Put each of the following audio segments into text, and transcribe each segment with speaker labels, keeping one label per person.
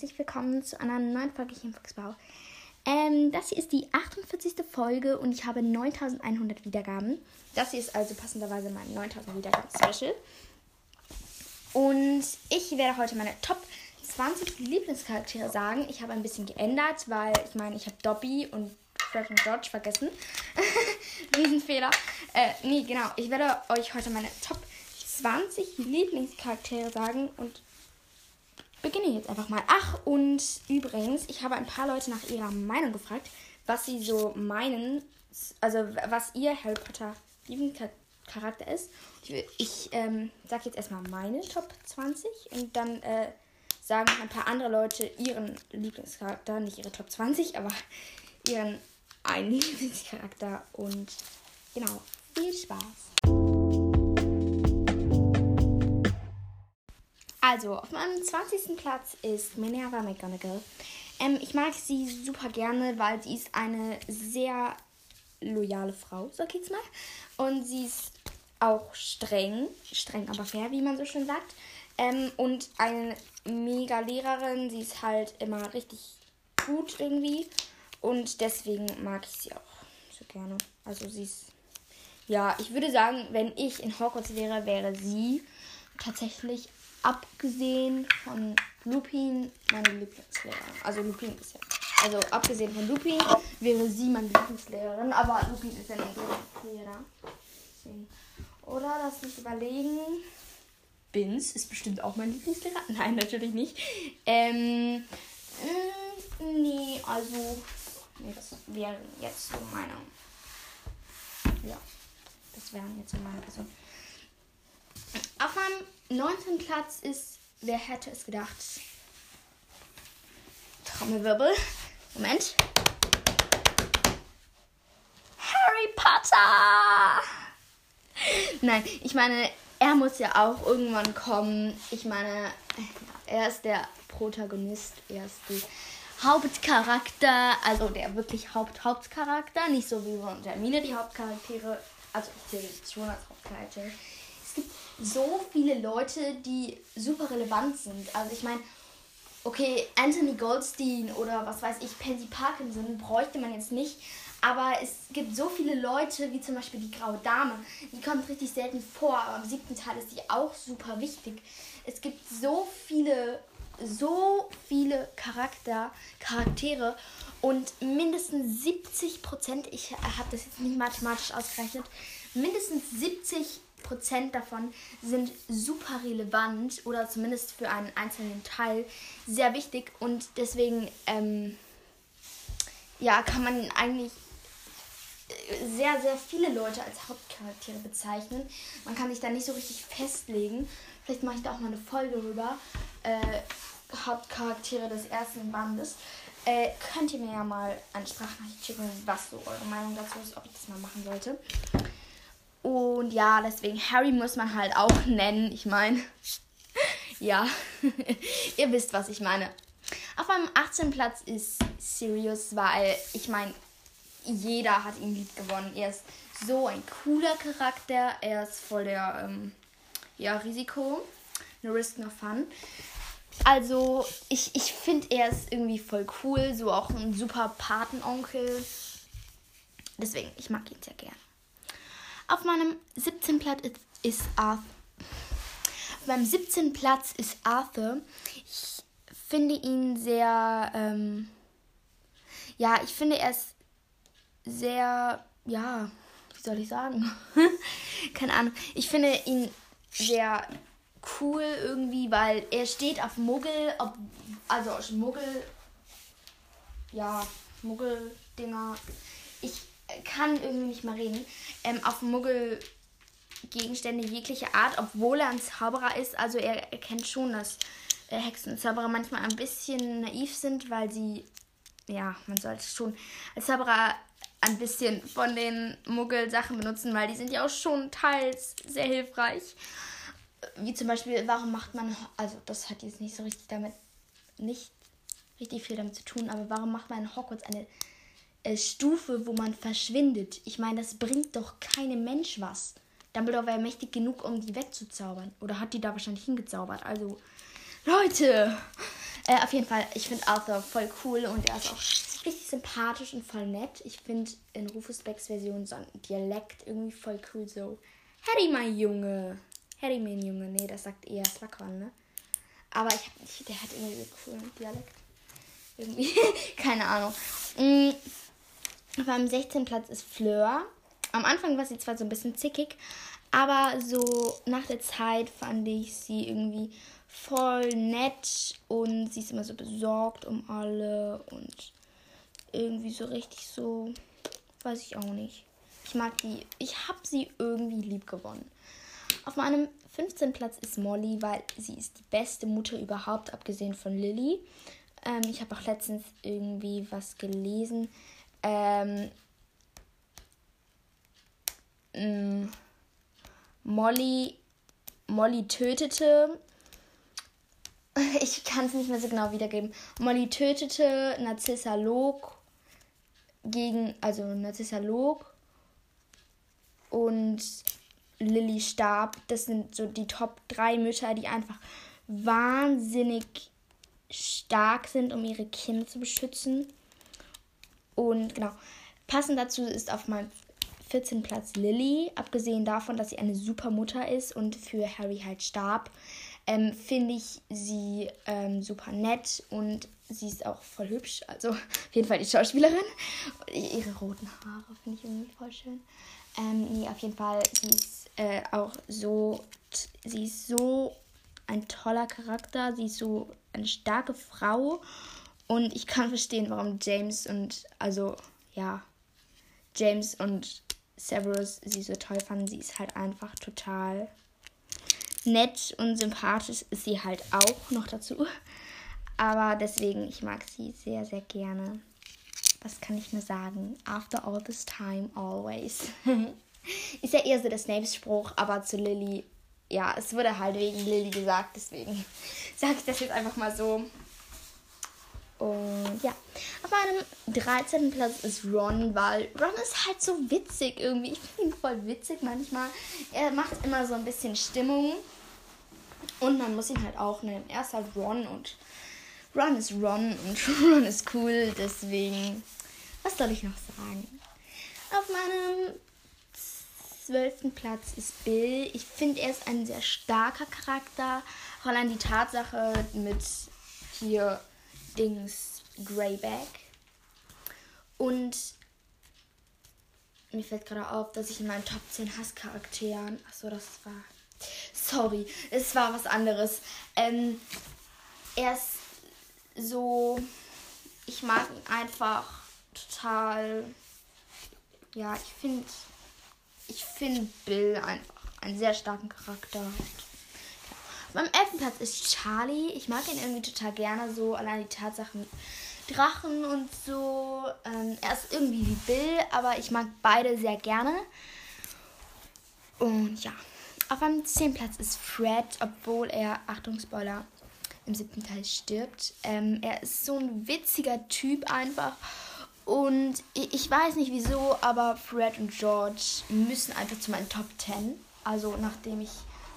Speaker 1: herzlich willkommen zu einer neuen Folge hier im Fuchsbau. Ähm, das hier ist die 48. Folge und ich habe 9100 Wiedergaben. Das hier ist also passenderweise mein 9000 Wiedergaben Special. Und ich werde heute meine Top 20 Lieblingscharaktere sagen. Ich habe ein bisschen geändert, weil ich meine, ich habe Dobby und Fred und George vergessen. Riesenfehler. Äh, nee, genau. Ich werde euch heute meine Top 20 Lieblingscharaktere sagen und beginne jetzt einfach mal. Ach, und übrigens, ich habe ein paar Leute nach ihrer Meinung gefragt, was sie so meinen, also was ihr Harry Potter Lieblingscharakter ist. Ich, ich ähm, sage jetzt erstmal meine Top 20 und dann äh, sagen ein paar andere Leute ihren Lieblingscharakter, nicht ihre Top 20, aber ihren einen Lieblingscharakter und genau, viel Spaß. Also, auf meinem 20. Platz ist Minerva McGonagall. Ähm, ich mag sie super gerne, weil sie ist eine sehr loyale Frau, sag ich jetzt mal. Und sie ist auch streng, streng aber fair, wie man so schön sagt. Ähm, und eine mega Lehrerin. Sie ist halt immer richtig gut irgendwie. Und deswegen mag ich sie auch so gerne. Also sie ist. Ja, ich würde sagen, wenn ich in Hogwarts wäre, wäre sie tatsächlich abgesehen von Lupin meine Lieblingslehrerin. Also Lupin ist ja. Also abgesehen von Lupin wäre sie meine Lieblingslehrerin, aber Lupin ist ja nicht Lehrer. Oder lass mich überlegen. Bins ist bestimmt auch mein Lieblingslehrer. Nein, natürlich nicht. Ähm, mm, nee, also. Nee, das wäre jetzt so meine. Ja. Das wären jetzt so meine Person. Auf meinem 19. Platz ist, wer hätte es gedacht? Trommelwirbel. Moment. Harry Potter! Nein, ich meine, er muss ja auch irgendwann kommen. Ich meine, er ist der Protagonist, er ist die Hauptcharakter, also der wirklich Haupt-Hauptcharakter, nicht so wie Ron und Hermine die Hauptcharaktere. Also ich es schon als Hauptcharakter. So viele Leute, die super relevant sind. Also ich meine, okay, Anthony Goldstein oder was weiß ich, Pansy Parkinson bräuchte man jetzt nicht. Aber es gibt so viele Leute, wie zum Beispiel die Graue Dame, die kommt richtig selten vor, aber im siebten Teil ist sie auch super wichtig. Es gibt so viele, so viele Charakter, Charaktere und mindestens 70 Prozent, ich habe das jetzt nicht mathematisch ausgerechnet, mindestens 70 Prozent davon sind super relevant oder zumindest für einen einzelnen Teil sehr wichtig und deswegen ähm, ja, kann man eigentlich sehr, sehr viele Leute als Hauptcharaktere bezeichnen. Man kann sich da nicht so richtig festlegen. Vielleicht mache ich da auch mal eine Folge rüber. Äh, Hauptcharaktere des ersten Bandes. Äh, könnt ihr mir ja mal eine Sprachnachricht schicken, was so eure Meinung dazu ist, ob ich das mal machen sollte. Und ja, deswegen Harry muss man halt auch nennen. Ich meine, ja, ihr wisst, was ich meine. Auf meinem 18. Platz ist Sirius, weil ich meine, jeder hat ihn lieb gewonnen. Er ist so ein cooler Charakter. Er ist voll der ähm, ja, Risiko. No risk, no fun. Also, ich, ich finde, er ist irgendwie voll cool. So auch ein super Patenonkel. Deswegen, ich mag ihn sehr gern. Auf meinem 17. Platz ist, Arthur. Auf meinem 17. Platz ist Arthur. Ich finde ihn sehr. Ähm, ja, ich finde, er ist sehr, ja, wie soll ich sagen? Keine Ahnung. Ich finde ihn sehr cool irgendwie, weil er steht auf Muggel, ob, also Muggel, ja, Muggel-Dinger. Ich kann irgendwie nicht mal reden. Ähm, auf Muggel Gegenstände jeglicher Art, obwohl er ein Zauberer ist. Also er erkennt schon, dass äh, Hexen und Zauberer manchmal ein bisschen naiv sind, weil sie, ja, man sollte schon als Zauberer ein bisschen von den Muggel-Sachen benutzen, weil die sind ja auch schon teils sehr hilfreich. Wie zum Beispiel, warum macht man, also das hat jetzt nicht so richtig damit, nicht richtig viel damit zu tun, aber warum macht man in Hogwarts eine äh, Stufe, wo man verschwindet? Ich meine, das bringt doch keinem Mensch was. Dumbledore wäre mächtig genug, um die wegzuzaubern. Oder hat die da wahrscheinlich hingezaubert? Also, Leute, Äh, auf jeden Fall, ich finde Arthur voll cool und er ist auch richtig sympathisch und voll nett. Ich finde in Rufus Becks Version so ein Dialekt irgendwie voll cool. So, Harry, mein Junge. Harry, mein Junge. Nee, das sagt eher Slughorn, ne? Aber ich nicht, der hat irgendwie so coolen Dialekt. Irgendwie, keine Ahnung. Mhm. Auf meinem 16. Platz ist Fleur. Am Anfang war sie zwar so ein bisschen zickig, aber so nach der Zeit fand ich sie irgendwie voll nett und sie ist immer so besorgt um alle und irgendwie so richtig so, weiß ich auch nicht. Ich mag die, ich habe sie irgendwie lieb gewonnen. Auf meinem 15. Platz ist Molly, weil sie ist die beste Mutter überhaupt, abgesehen von Lily. Ähm, ich habe auch letztens irgendwie was gelesen. Ähm, mh, Molly, Molly tötete. Ich kann es nicht mehr so genau wiedergeben. Molly tötete Narzissa Log gegen, also Narzissa Log und Lilly starb. Das sind so die Top 3 Mütter, die einfach wahnsinnig stark sind, um ihre Kinder zu beschützen. Und genau, passend dazu ist auf meinem 14. Platz Lily. Abgesehen davon, dass sie eine super Mutter ist und für Harry halt starb, ähm, finde ich sie ähm, super nett und sie ist auch voll hübsch. Also auf jeden Fall die Schauspielerin. Ihre roten Haare finde ich irgendwie voll schön. Ähm, nee, auf jeden Fall, sie ist äh, auch so, sie ist so ein toller Charakter. Sie ist so eine starke Frau. Und ich kann verstehen, warum James und, also, ja, James und Severus sie so toll fanden. Sie ist halt einfach total nett und sympathisch ist sie halt auch noch dazu. Aber deswegen, ich mag sie sehr, sehr gerne. Was kann ich nur sagen? After all this time, always. ist ja eher so der Snape-Spruch, aber zu Lily, ja, es wurde halt wegen Lily gesagt, deswegen sage ich das jetzt einfach mal so. Und ja, auf meinem 13. Platz ist Ron, weil Ron ist halt so witzig irgendwie. Ich finde ihn voll witzig manchmal. Er macht immer so ein bisschen Stimmung. Und man muss ihn halt auch nennen. Er ist halt Ron und Ron ist Ron und Ron ist cool. Deswegen, was soll ich noch sagen? Auf meinem 12. Platz ist Bill. Ich finde, er ist ein sehr starker Charakter. Auch allein die Tatsache mit hier Dings Greyback. Und mir fällt gerade auf, dass ich in meinen Top 10 Hasscharakteren. Achso, das war. Sorry, es war was anderes. Ähm, er ist so. Ich mag ihn einfach total. Ja, ich finde. Ich finde Bill einfach einen sehr starken Charakter. Beim elften Platz ist Charlie. Ich mag ihn irgendwie total gerne. So allein die Tatsache mit Drachen und so. Ähm, er ist irgendwie wie Bill, aber ich mag beide sehr gerne. Und ja. Auf einem zehnten Platz ist Fred, obwohl er, Achtung, Spoiler, im siebten Teil stirbt. Ähm, er ist so ein witziger Typ einfach. Und ich weiß nicht wieso, aber Fred und George müssen einfach zu meinen Top 10. Also nachdem ich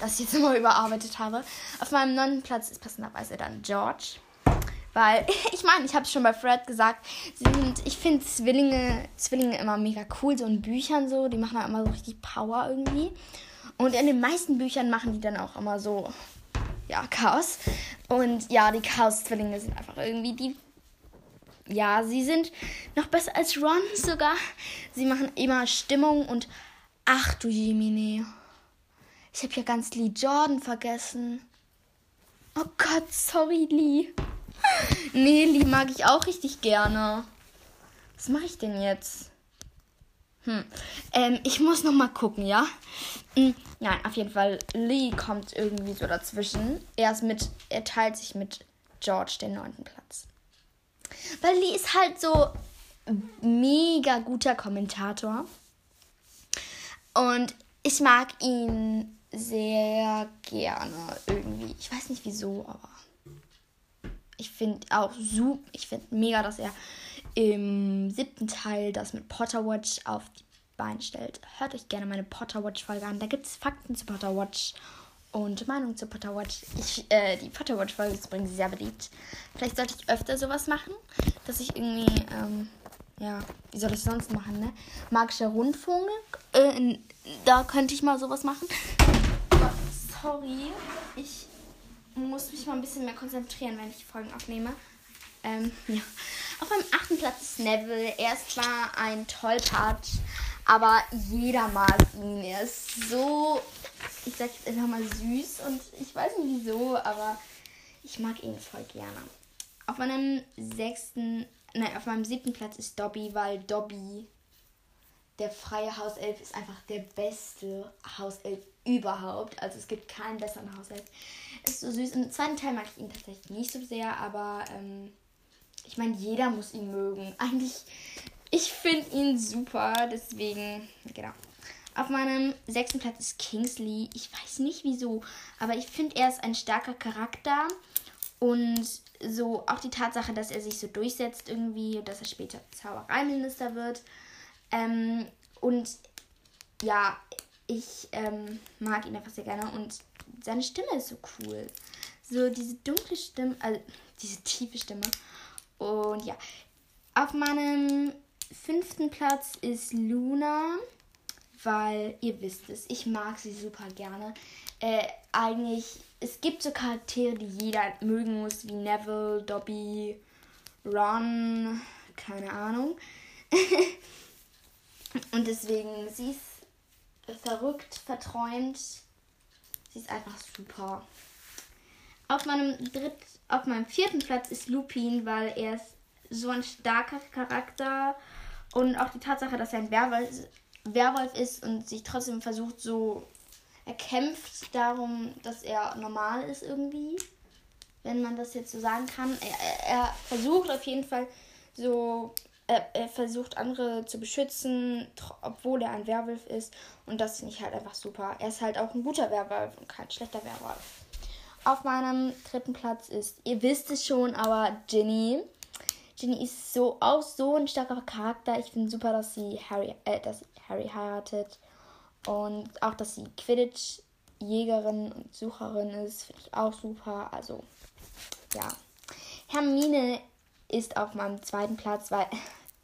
Speaker 1: das jetzt immer überarbeitet habe. Auf meinem neunten Platz ist passenderweise dann George. Weil, ich meine, ich habe es schon bei Fred gesagt, sind, ich finde Zwillinge, Zwillinge immer mega cool, so in Büchern so, die machen da immer so richtig Power irgendwie. Und in den meisten Büchern machen die dann auch immer so, ja, Chaos. Und ja, die Chaos-Zwillinge sind einfach irgendwie die. Ja, sie sind noch besser als Ron sogar. Sie machen immer Stimmung und ach du Jemine. Ich habe ja ganz Lee Jordan vergessen. Oh Gott, sorry, Lee. Nee, Lee mag ich auch richtig gerne. Was mache ich denn jetzt? Hm. Ähm, ich muss noch mal gucken, ja? Hm, nein, auf jeden Fall. Lee kommt irgendwie so dazwischen. Er ist mit, er teilt sich mit George den neunten Platz. Weil Lee ist halt so mega guter Kommentator. Und ich mag ihn sehr gerne irgendwie. Ich weiß nicht wieso, aber ich finde auch super, ich finde mega, dass er im siebten Teil das mit Potterwatch auf die Beine stellt. Hört euch gerne meine Potterwatch-Folge an. Da gibt es Fakten zu Potterwatch. und Meinung zu Potterwatch. Ich, äh, die Potterwatch-Folge ist übrigens sehr beliebt. Vielleicht sollte ich öfter sowas machen, dass ich irgendwie, ähm, ja, wie soll ich sonst machen, ne? Magischer Rundfunk, äh, da könnte ich mal sowas machen. Sorry, ich muss mich mal ein bisschen mehr konzentrieren, wenn ich Folgen aufnehme. Ähm, ja. Auf meinem achten Platz ist Neville. Er ist zwar ein Tollpatsch, aber jeder mag ihn. Er ist so, ich sag jetzt einfach mal süß und ich weiß nicht wieso, aber ich mag ihn voll gerne. Auf meinem sechsten, nein, auf meinem siebten Platz ist Dobby, weil Dobby, der freie Hauself, ist einfach der beste Hauself überhaupt. Also es gibt keinen besseren Hauself. Ist so süß. Im zweiten Teil mag ich ihn tatsächlich nicht so sehr, aber ähm, ich meine, jeder muss ihn mögen. Eigentlich ich finde ihn super, deswegen, genau. Auf meinem sechsten Platz ist Kingsley. Ich weiß nicht wieso, aber ich finde, er ist ein starker Charakter. Und so auch die Tatsache, dass er sich so durchsetzt irgendwie, dass er später Zaubereiminister wird. Ähm, und ja, ich ähm, mag ihn einfach sehr gerne und seine Stimme ist so cool. So diese dunkle Stimme, also diese tiefe Stimme. Und ja, auf meinem fünften Platz ist Luna, weil ihr wisst es, ich mag sie super gerne. Äh, eigentlich, es gibt so Charaktere, die jeder mögen muss, wie Neville, Dobby, Ron, keine Ahnung. Und deswegen, sie ist verrückt, verträumt. Sie ist einfach super. Auf meinem dritt, auf meinem vierten Platz ist Lupin, weil er ist so ein starker Charakter und auch die Tatsache, dass er ein Werwolf, Werwolf ist und sich trotzdem versucht, so. Er kämpft darum, dass er normal ist irgendwie. Wenn man das jetzt so sagen kann. Er, er versucht auf jeden Fall so. Er, er, versucht andere zu beschützen, obwohl er ein Werwolf ist. Und das finde ich halt einfach super. Er ist halt auch ein guter Werwolf und kein schlechter Werwolf. Auf meinem dritten Platz ist, ihr wisst es schon, aber Ginny. Ginny ist so auch so ein starker Charakter. Ich finde super, dass sie Harry, äh, dass Harry heiratet. Und auch, dass sie Quidditch-Jägerin und Sucherin ist, finde ich auch super. Also, ja. Hermine ist auf meinem zweiten Platz, weil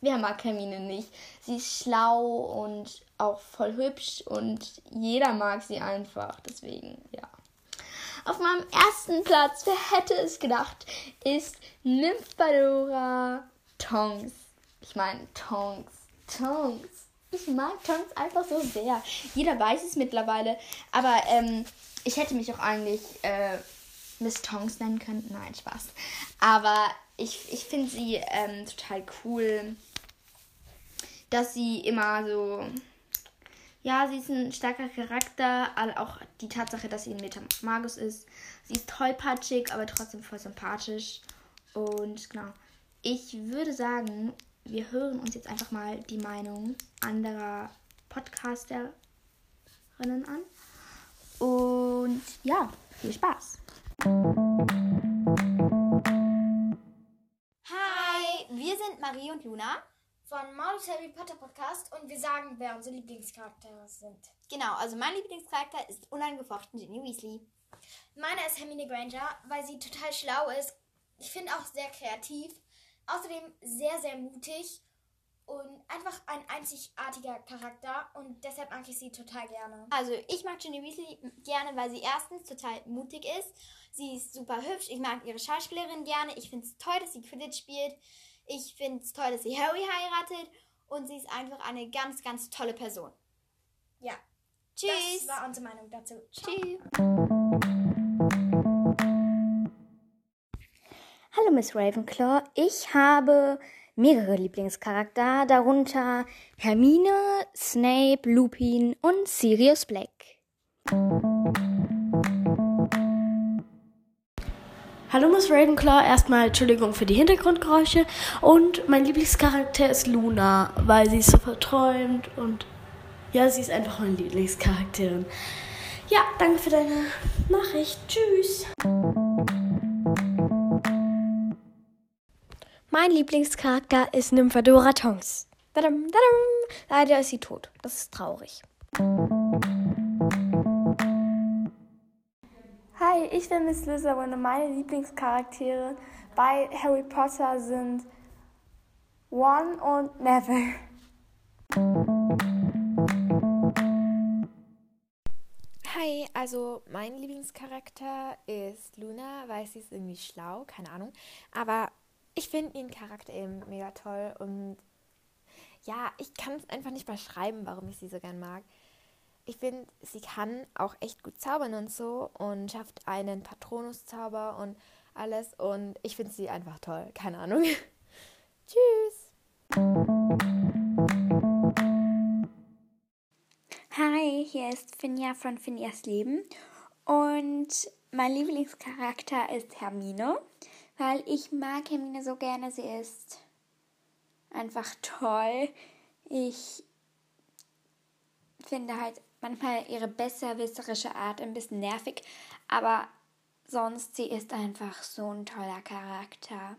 Speaker 1: wer mag Hermine nicht? Sie ist schlau und auch voll hübsch und jeder mag sie einfach. Deswegen, ja. Auf meinem ersten Platz, wer hätte es gedacht, ist Nymphadora Tongs. Ich meine, Tongs. Tongs. Ich mag Tongs einfach so sehr. Jeder weiß es mittlerweile. Aber ähm, ich hätte mich auch eigentlich äh, Miss Tongs nennen können. Nein, Spaß. Aber ich, ich finde sie ähm, total cool, dass sie immer so ja, sie ist ein starker Charakter, auch die Tatsache, dass sie ein Metamagus ist. Sie ist tollpatschig, aber trotzdem voll sympathisch. Und genau, ich würde sagen, wir hören uns jetzt einfach mal die Meinung anderer Podcasterinnen an. Und ja, viel Spaß.
Speaker 2: Wir sind Marie und Luna
Speaker 3: von Maulus Harry Potter Podcast und wir sagen, wer unsere Lieblingscharaktere sind.
Speaker 2: Genau, also mein Lieblingscharakter ist unangefochten Ginny Weasley.
Speaker 3: Meiner ist Hermine Granger, weil sie total schlau ist. Ich finde auch sehr kreativ. Außerdem sehr, sehr mutig und einfach ein einzigartiger Charakter und deshalb mag ich sie total gerne.
Speaker 2: Also ich mag Ginny Weasley gerne, weil sie erstens total mutig ist. Sie ist super hübsch. Ich mag ihre Schauspielerin gerne. Ich finde es toll, dass sie Quidditch spielt. Ich finde es toll, dass sie Harry heiratet und sie ist einfach eine ganz, ganz tolle Person.
Speaker 3: Ja. Tschüss. Das war unsere Meinung dazu.
Speaker 2: Tschüss.
Speaker 4: Hallo Miss Ravenclaw. Ich habe mehrere Lieblingscharakter, darunter Hermine, Snape, Lupin und Sirius Black.
Speaker 5: Hallo Miss Ravenclaw, erstmal Entschuldigung für die Hintergrundgeräusche und mein Lieblingscharakter ist Luna, weil sie ist so verträumt und ja, sie ist einfach meine Lieblingscharakterin. Ja, danke für deine Nachricht. Tschüss.
Speaker 6: Mein Lieblingscharakter ist Nymphadora Tonks. Tadam, tadam. Leider ist sie tot. Das ist traurig.
Speaker 5: Hi, ich bin Miss Slytherin und meine Lieblingscharaktere bei Harry Potter sind Ron und Neville.
Speaker 7: Hi, also mein Lieblingscharakter ist Luna, weil sie ist irgendwie schlau, keine Ahnung. Aber ich finde ihren Charakter eben mega toll und ja, ich kann es einfach nicht beschreiben, warum ich sie so gern mag. Ich finde, sie kann auch echt gut zaubern und so und schafft einen Patronuszauber und alles und ich finde sie einfach toll, keine Ahnung. Tschüss.
Speaker 4: Hi, hier ist Finja von Finjas Leben und mein Lieblingscharakter ist Hermine, weil ich mag Hermine so gerne. Sie ist einfach toll. Ich finde halt manchmal ihre besserwisserische Art ein bisschen nervig, aber sonst sie ist einfach so ein toller Charakter.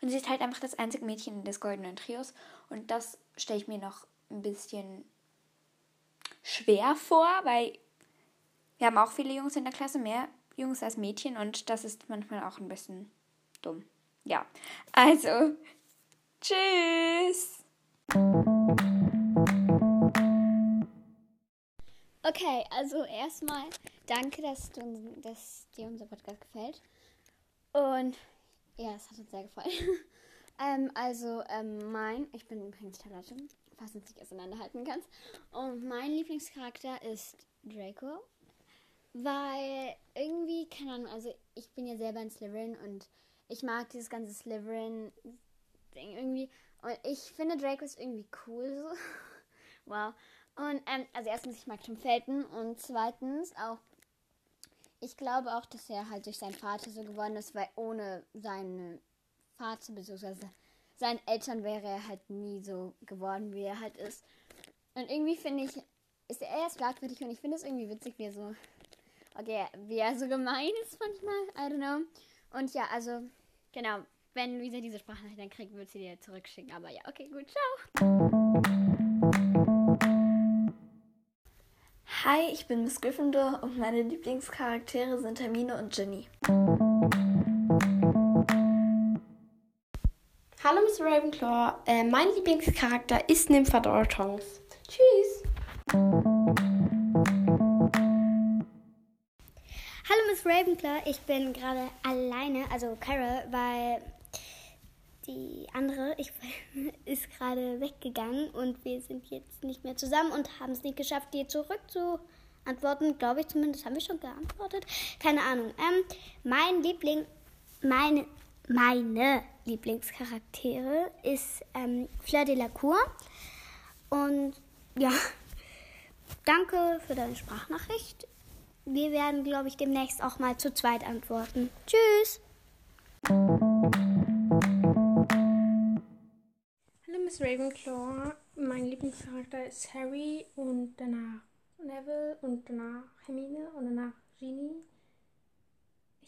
Speaker 4: Und sie ist halt einfach das einzige Mädchen des Goldenen Trios und das stelle ich mir noch ein bisschen schwer vor, weil wir haben auch viele Jungs in der Klasse, mehr Jungs als Mädchen und das ist manchmal auch ein bisschen dumm. Ja, also, tschüss.
Speaker 8: Okay, also erstmal danke, dass, du, dass dir unser Podcast gefällt. Und ja, es hat uns sehr gefallen. ähm, also ähm, mein, ich bin übrigens Charlotte, falls du es nicht auseinanderhalten kannst. Und mein Lieblingscharakter ist Draco. Weil irgendwie, keine Ahnung, also ich bin ja selber ein Slytherin und ich mag dieses ganze Slytherin-Ding irgendwie. Und ich finde Draco ist irgendwie cool so. wow. Und ähm, also erstens, ich mag Tom Felton und zweitens auch, ich glaube auch, dass er halt durch seinen Vater so geworden ist, weil ohne seinen Vater bzw. seinen Eltern wäre er halt nie so geworden, wie er halt ist. Und irgendwie finde ich, ist er erst fragwürdig und ich finde es irgendwie witzig, wie er so, okay, wie er so gemein ist manchmal, I don't know. Und ja, also, genau, wenn Luisa diese Sprachnachricht dann kriegt, wird sie dir zurückschicken. Aber ja, okay, gut, ciao.
Speaker 5: Hi, ich bin Miss Gryffindor und meine Lieblingscharaktere sind Hermine und Ginny.
Speaker 9: Hallo Miss Ravenclaw, äh, mein Lieblingscharakter ist Nymphadora Tonks. Tschüss!
Speaker 8: Hallo Miss Ravenclaw, ich bin gerade alleine, also Carol, weil die andere ich, ist gerade weggegangen und wir sind jetzt nicht mehr zusammen und haben es nicht geschafft, dir zurückzuantworten. Glaube ich zumindest, haben wir schon geantwortet. Keine Ahnung. Ähm, mein Liebling, meine, meine Lieblingscharaktere ist ähm, Fleur de la Cour. Und ja, danke für deine Sprachnachricht. Wir werden, glaube ich, demnächst auch mal zu zweit antworten. Tschüss!
Speaker 9: Miss Ravenclaw, mein Lieblingscharakter ist Harry und danach Neville und danach Hermine und danach Ginny.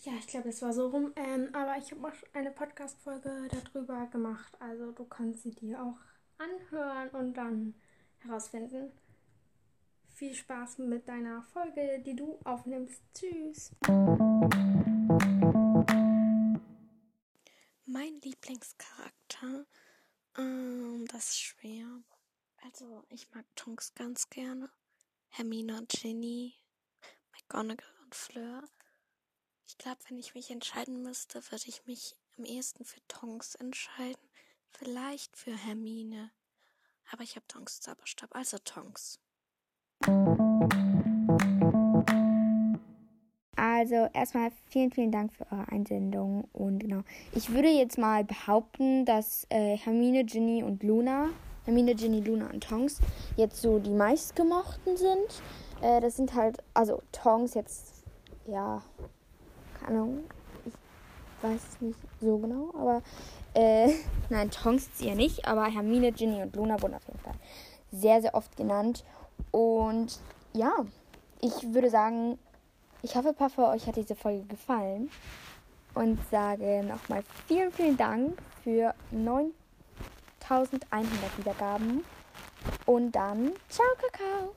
Speaker 9: Ja, ich glaube, es war so rum. Ähm, aber ich habe auch eine Podcast-Folge darüber gemacht. Also du kannst sie dir auch anhören und dann herausfinden. Viel Spaß mit deiner Folge, die du aufnimmst. Tschüss.
Speaker 10: Mein Lieblingscharakter, ähm, das ist schwer. Also, ich mag Tonks ganz gerne. Hermine und Ginny, McGonagall und Fleur. Ich glaube, wenn ich mich entscheiden müsste, würde ich mich am ehesten für Tonks entscheiden. Vielleicht für Hermine. Aber ich habe Tonks Zauberstab, also Tonks.
Speaker 1: Also erstmal vielen, vielen Dank für eure Einsendung. Und genau, ich würde jetzt mal behaupten, dass äh, Hermine, Ginny und Luna, Hermine, Ginny, Luna und Tonks jetzt so die meistgemochten sind. Äh, das sind halt, also Tonks jetzt, ja, keine Ahnung, ich weiß nicht so genau, aber äh, nein, Tonks ist ihr nicht, aber Hermine, Ginny und Luna wurden auf jeden Fall sehr, sehr oft genannt. Und ja, ich würde sagen, ich hoffe, ein euch hat diese Folge gefallen. Und sage nochmal vielen, vielen Dank für 9100 Wiedergaben. Und dann, ciao, Kakao.